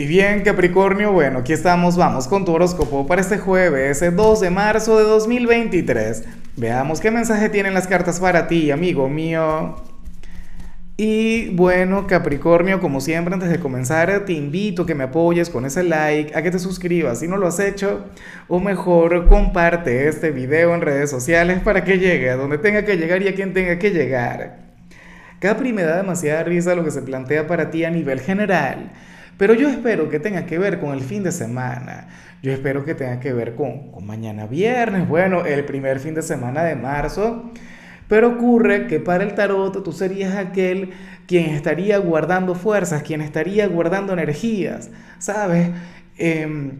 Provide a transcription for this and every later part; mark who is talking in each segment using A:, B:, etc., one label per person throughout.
A: Y bien, Capricornio, bueno, aquí estamos, vamos con tu horóscopo para este jueves, 2 de marzo de 2023. Veamos qué mensaje tienen las cartas para ti, amigo mío. Y bueno, Capricornio, como siempre, antes de comenzar, te invito a que me apoyes con ese like, a que te suscribas si no lo has hecho, o mejor, comparte este video en redes sociales para que llegue a donde tenga que llegar y a quien tenga que llegar. Capri me da demasiada risa lo que se plantea para ti a nivel general. Pero yo espero que tenga que ver con el fin de semana. Yo espero que tenga que ver con, mañana viernes, bueno, el primer fin de semana de marzo. Pero ocurre que para el tarot tú serías aquel quien estaría guardando fuerzas, quien estaría guardando energías, ¿sabes? Eh,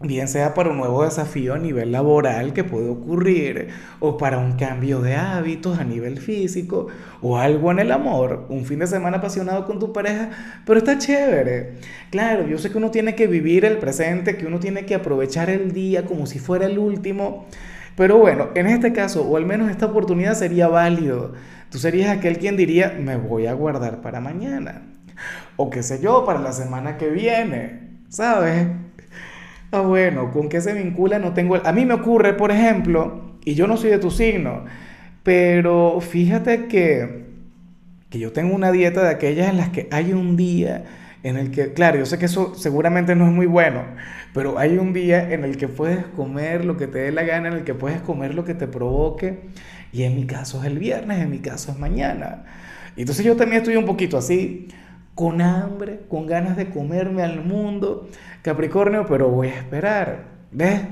A: bien sea para un nuevo desafío a nivel laboral que puede ocurrir, o para un cambio de hábitos a nivel físico, o algo en el amor, un fin de semana apasionado con tu pareja, pero está chévere. Claro, yo sé que uno tiene que vivir el presente, que uno tiene que aprovechar el día como si fuera el último, pero bueno, en este caso, o al menos esta oportunidad sería válido. Tú serías aquel quien diría, me voy a guardar para mañana, o qué sé yo, para la semana que viene, ¿sabes? Ah, bueno, ¿con qué se vincula? No tengo... A mí me ocurre, por ejemplo, y yo no soy de tu signo, pero fíjate que, que yo tengo una dieta de aquellas en las que hay un día en el que, claro, yo sé que eso seguramente no es muy bueno, pero hay un día en el que puedes comer lo que te dé la gana, en el que puedes comer lo que te provoque, y en mi caso es el viernes, en mi caso es mañana. Entonces yo también estoy un poquito así, con hambre, con ganas de comerme al mundo, Capricornio, pero voy a esperar. ¿Ves?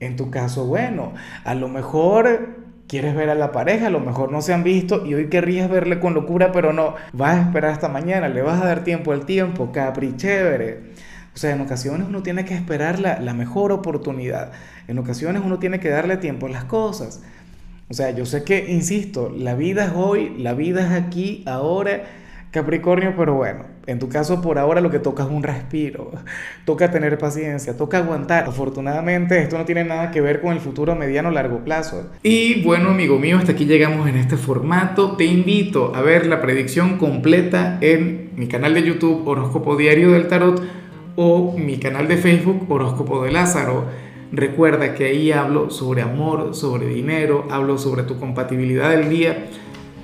A: En tu caso, bueno, a lo mejor quieres ver a la pareja, a lo mejor no se han visto y hoy querrías verle con locura, pero no, vas a esperar hasta mañana, le vas a dar tiempo al tiempo, Capri, chévere. O sea, en ocasiones uno tiene que esperar la, la mejor oportunidad, en ocasiones uno tiene que darle tiempo a las cosas. O sea, yo sé que, insisto, la vida es hoy, la vida es aquí, ahora Capricornio, pero bueno, en tu caso por ahora lo que toca es un respiro, toca tener paciencia, toca aguantar. Afortunadamente esto no tiene nada que ver con el futuro mediano largo plazo. Y bueno, amigo mío, hasta aquí llegamos en este formato. Te invito a ver la predicción completa en mi canal de YouTube Horóscopo Diario del Tarot o mi canal de Facebook Horóscopo de Lázaro. Recuerda que ahí hablo sobre amor, sobre dinero, hablo sobre tu compatibilidad del día